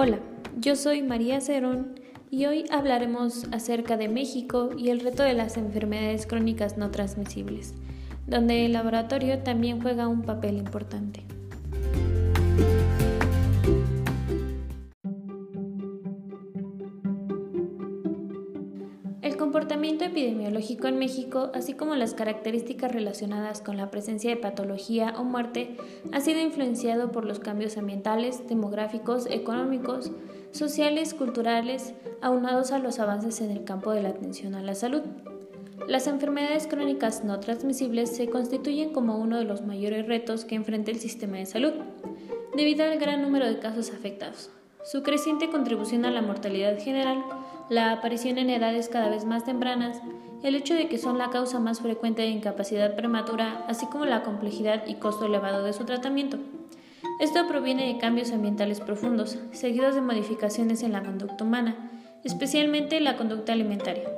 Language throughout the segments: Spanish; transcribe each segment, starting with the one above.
Hola, yo soy María Cerón y hoy hablaremos acerca de México y el reto de las enfermedades crónicas no transmisibles, donde el laboratorio también juega un papel importante. El comportamiento epidemiológico en México, así como las características relacionadas con la presencia de patología o muerte, ha sido influenciado por los cambios ambientales, demográficos, económicos, sociales, culturales, aunados a los avances en el campo de la atención a la salud. Las enfermedades crónicas no transmisibles se constituyen como uno de los mayores retos que enfrenta el sistema de salud, debido al gran número de casos afectados, su creciente contribución a la mortalidad general, la aparición en edades cada vez más tempranas, el hecho de que son la causa más frecuente de incapacidad prematura, así como la complejidad y costo elevado de su tratamiento. Esto proviene de cambios ambientales profundos, seguidos de modificaciones en la conducta humana, especialmente la conducta alimentaria.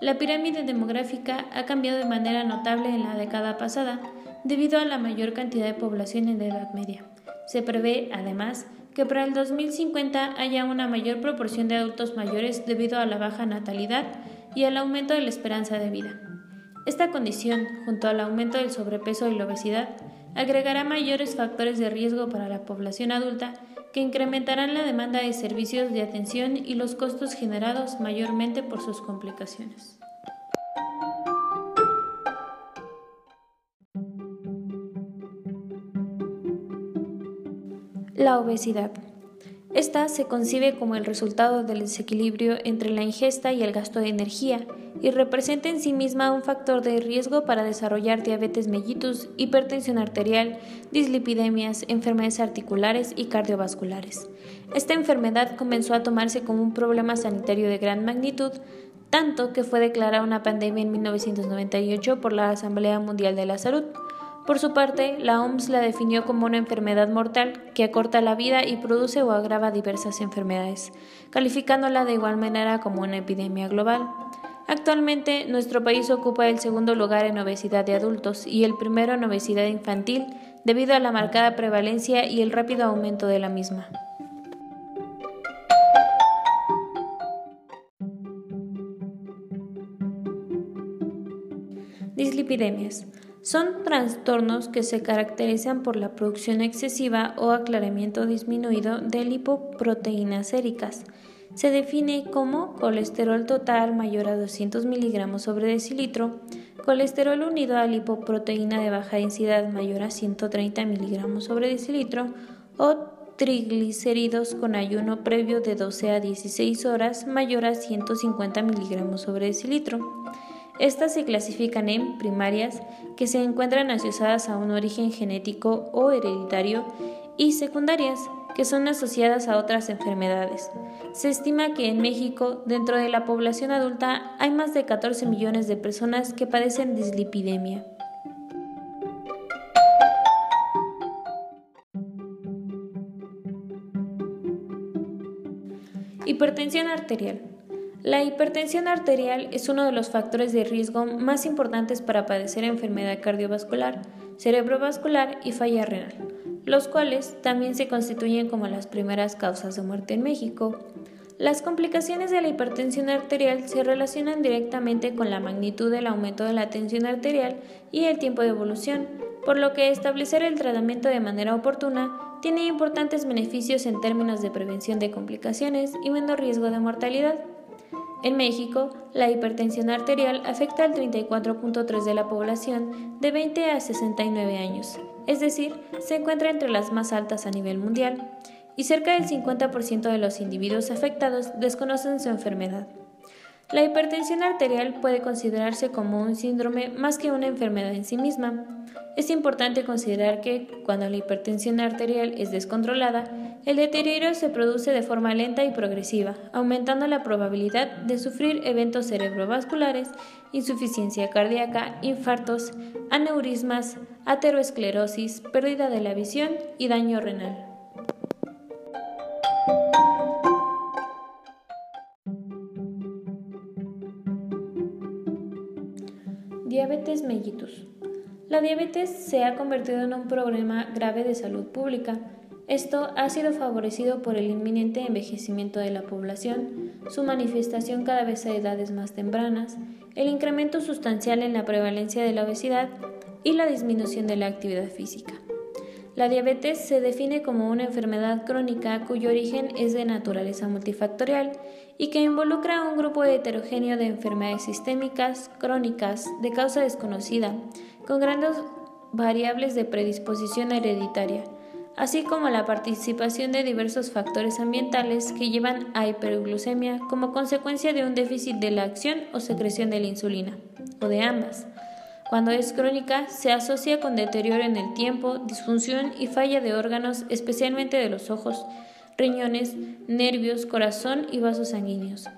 La pirámide demográfica ha cambiado de manera notable en la década pasada debido a la mayor cantidad de población en Edad Media. Se prevé, además, que para el 2050 haya una mayor proporción de adultos mayores debido a la baja natalidad y al aumento de la esperanza de vida. Esta condición, junto al aumento del sobrepeso y la obesidad, agregará mayores factores de riesgo para la población adulta que incrementarán la demanda de servicios de atención y los costos generados mayormente por sus complicaciones. La obesidad. Esta se concibe como el resultado del desequilibrio entre la ingesta y el gasto de energía y representa en sí misma un factor de riesgo para desarrollar diabetes mellitus, hipertensión arterial, dislipidemias, enfermedades articulares y cardiovasculares. Esta enfermedad comenzó a tomarse como un problema sanitario de gran magnitud, tanto que fue declarada una pandemia en 1998 por la Asamblea Mundial de la Salud. Por su parte, la OMS la definió como una enfermedad mortal que acorta la vida y produce o agrava diversas enfermedades, calificándola de igual manera como una epidemia global. Actualmente, nuestro país ocupa el segundo lugar en obesidad de adultos y el primero en obesidad infantil debido a la marcada prevalencia y el rápido aumento de la misma. Dislipidemias. Son trastornos que se caracterizan por la producción excesiva o aclaramiento disminuido de lipoproteínas séricas. Se define como colesterol total mayor a 200 miligramos sobre decilitro, colesterol unido a lipoproteína de baja densidad mayor a 130 miligramos sobre decilitro o triglicéridos con ayuno previo de 12 a 16 horas mayor a 150 miligramos sobre decilitro. Estas se clasifican en primarias, que se encuentran asociadas a un origen genético o hereditario, y secundarias, que son asociadas a otras enfermedades. Se estima que en México, dentro de la población adulta, hay más de 14 millones de personas que padecen dislipidemia. Hipertensión arterial. La hipertensión arterial es uno de los factores de riesgo más importantes para padecer enfermedad cardiovascular, cerebrovascular y falla renal, los cuales también se constituyen como las primeras causas de muerte en México. Las complicaciones de la hipertensión arterial se relacionan directamente con la magnitud del aumento de la tensión arterial y el tiempo de evolución, por lo que establecer el tratamiento de manera oportuna tiene importantes beneficios en términos de prevención de complicaciones y menor riesgo de mortalidad. En México, la hipertensión arterial afecta al 34.3 de la población de 20 a 69 años, es decir, se encuentra entre las más altas a nivel mundial, y cerca del 50% de los individuos afectados desconocen su enfermedad. La hipertensión arterial puede considerarse como un síndrome más que una enfermedad en sí misma. Es importante considerar que, cuando la hipertensión arterial es descontrolada, el deterioro se produce de forma lenta y progresiva, aumentando la probabilidad de sufrir eventos cerebrovasculares, insuficiencia cardíaca, infartos, aneurismas, ateroesclerosis, pérdida de la visión y daño renal. Diabetes mellitus. La diabetes se ha convertido en un problema grave de salud pública. Esto ha sido favorecido por el inminente envejecimiento de la población, su manifestación cada vez a edades más tempranas, el incremento sustancial en la prevalencia de la obesidad y la disminución de la actividad física. La diabetes se define como una enfermedad crónica cuyo origen es de naturaleza multifactorial y que involucra a un grupo heterogéneo de enfermedades sistémicas, crónicas, de causa desconocida, con grandes variables de predisposición hereditaria, así como la participación de diversos factores ambientales que llevan a hiperglucemia como consecuencia de un déficit de la acción o secreción de la insulina, o de ambas. Cuando es crónica, se asocia con deterioro en el tiempo, disfunción y falla de órganos, especialmente de los ojos, riñones, nervios, corazón y vasos sanguíneos.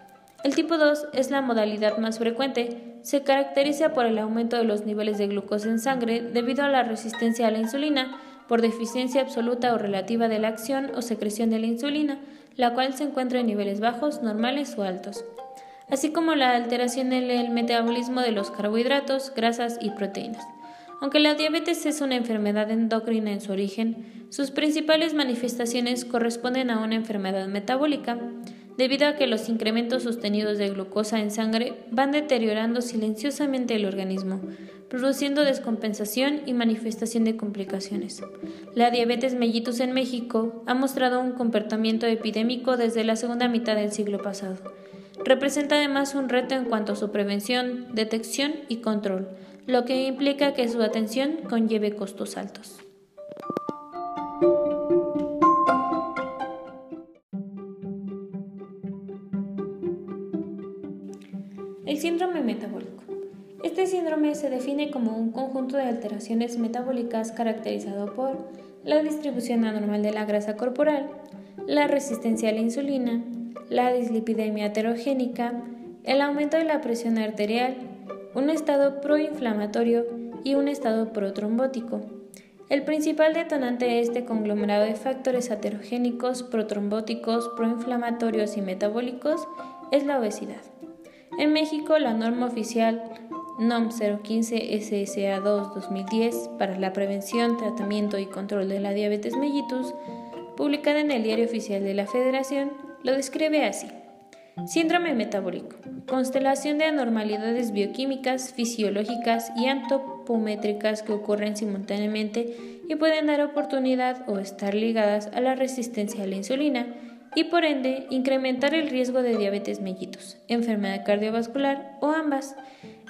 El tipo 2 es la modalidad más frecuente. Se caracteriza por el aumento de los niveles de glucosa en sangre debido a la resistencia a la insulina, por deficiencia absoluta o relativa de la acción o secreción de la insulina, la cual se encuentra en niveles bajos, normales o altos así como la alteración en el metabolismo de los carbohidratos, grasas y proteínas. Aunque la diabetes es una enfermedad endocrina en su origen, sus principales manifestaciones corresponden a una enfermedad metabólica, debido a que los incrementos sostenidos de glucosa en sangre van deteriorando silenciosamente el organismo, produciendo descompensación y manifestación de complicaciones. La diabetes mellitus en México ha mostrado un comportamiento epidémico desde la segunda mitad del siglo pasado Representa además un reto en cuanto a su prevención, detección y control, lo que implica que su atención conlleve costos altos. El síndrome metabólico. Este síndrome se define como un conjunto de alteraciones metabólicas caracterizado por la distribución anormal de la grasa corporal, la resistencia a la insulina, la dislipidemia heterogénica, el aumento de la presión arterial, un estado proinflamatorio y un estado protrombótico. El principal detonante de este conglomerado de factores heterogénicos, protrombóticos, proinflamatorios y metabólicos es la obesidad. En México, la norma oficial NOM 015 SSA2 2010 para la prevención, tratamiento y control de la diabetes mellitus, publicada en el Diario Oficial de la Federación, lo describe así. Síndrome metabólico. Constelación de anormalidades bioquímicas, fisiológicas y antropométricas que ocurren simultáneamente y pueden dar oportunidad o estar ligadas a la resistencia a la insulina y por ende incrementar el riesgo de diabetes mellitus, enfermedad cardiovascular o ambas.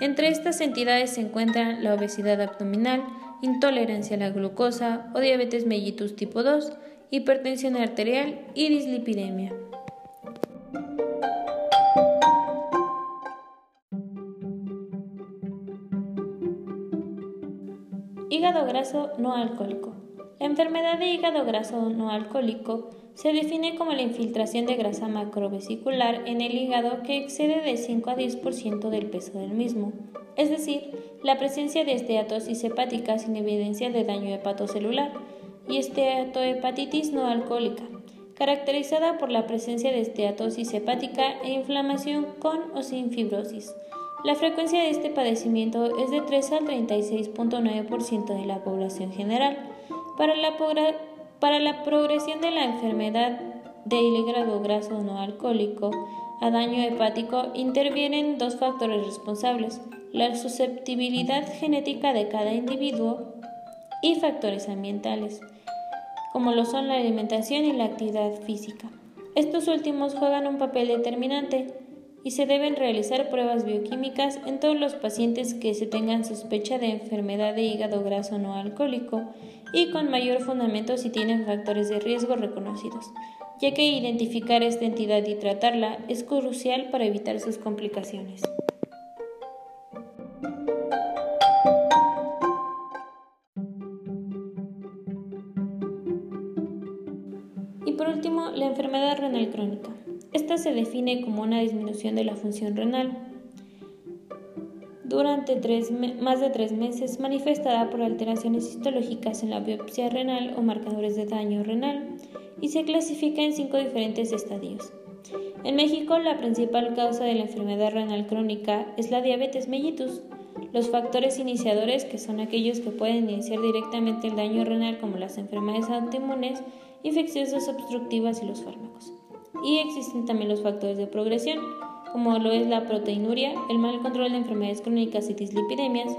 Entre estas entidades se encuentran la obesidad abdominal, intolerancia a la glucosa o diabetes mellitus tipo 2, hipertensión arterial y dislipidemia. Hígado graso no alcohólico. La enfermedad de hígado graso no alcohólico se define como la infiltración de grasa macrovesicular en el hígado que excede de 5 a 10% del peso del mismo, es decir, la presencia de esteatosis hepática sin evidencia de daño hepatocelular y esteatohepatitis no alcohólica, caracterizada por la presencia de esteatosis hepática e inflamación con o sin fibrosis. La frecuencia de este padecimiento es de 3 al 36.9% de la población general. Para la, para la progresión de la enfermedad de hígado graso no alcohólico a daño hepático intervienen dos factores responsables, la susceptibilidad genética de cada individuo y factores ambientales, como lo son la alimentación y la actividad física. Estos últimos juegan un papel determinante y se deben realizar pruebas bioquímicas en todos los pacientes que se tengan sospecha de enfermedad de hígado graso no alcohólico y con mayor fundamento si tienen factores de riesgo reconocidos, ya que identificar esta entidad y tratarla es crucial para evitar sus complicaciones. Define como una disminución de la función renal durante más de tres meses manifestada por alteraciones histológicas en la biopsia renal o marcadores de daño renal y se clasifica en cinco diferentes estadios. En México, la principal causa de la enfermedad renal crónica es la diabetes mellitus. Los factores iniciadores, que son aquellos que pueden iniciar directamente el daño renal como las enfermedades autoinmunes, infecciosas obstructivas y los fármacos. Y existen también los factores de progresión, como lo es la proteinuria, el mal control de enfermedades crónicas y dislipidemias,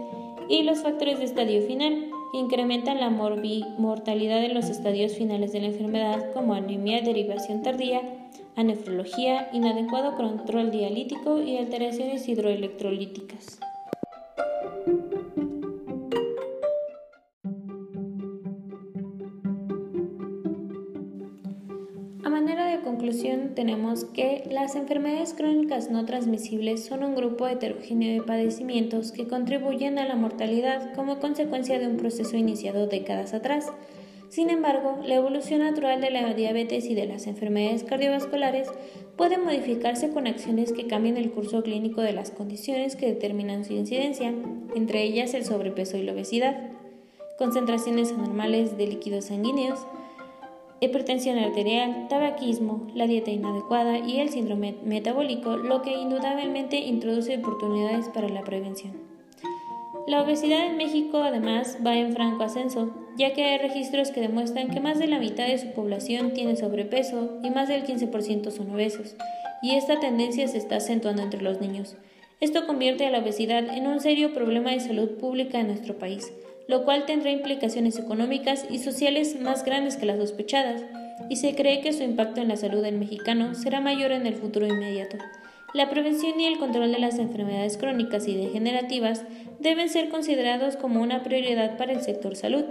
y los factores de estadio final, que incrementan la mortalidad en los estadios finales de la enfermedad, como anemia, derivación tardía, anefrología, inadecuado control dialítico y alteraciones hidroelectrolíticas. Conclusión tenemos que las enfermedades crónicas no transmisibles son un grupo heterogéneo de padecimientos que contribuyen a la mortalidad como consecuencia de un proceso iniciado décadas atrás. Sin embargo, la evolución natural de la diabetes y de las enfermedades cardiovasculares puede modificarse con acciones que cambien el curso clínico de las condiciones que determinan su incidencia, entre ellas el sobrepeso y la obesidad, concentraciones anormales de líquidos sanguíneos, hipertensión arterial, tabaquismo, la dieta inadecuada y el síndrome metabólico, lo que indudablemente introduce oportunidades para la prevención. La obesidad en México además va en franco ascenso, ya que hay registros que demuestran que más de la mitad de su población tiene sobrepeso y más del 15% son obesos, y esta tendencia se está acentuando entre los niños. Esto convierte a la obesidad en un serio problema de salud pública en nuestro país, lo cual tendrá implicaciones económicas y sociales más grandes que las sospechadas, y se cree que su impacto en la salud del mexicano será mayor en el futuro inmediato. La prevención y el control de las enfermedades crónicas y degenerativas deben ser considerados como una prioridad para el sector salud,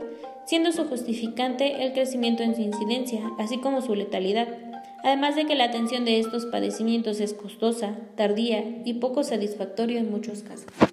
siendo su justificante el crecimiento en su incidencia, así como su letalidad, además de que la atención de estos padecimientos es costosa, tardía y poco satisfactoria en muchos casos.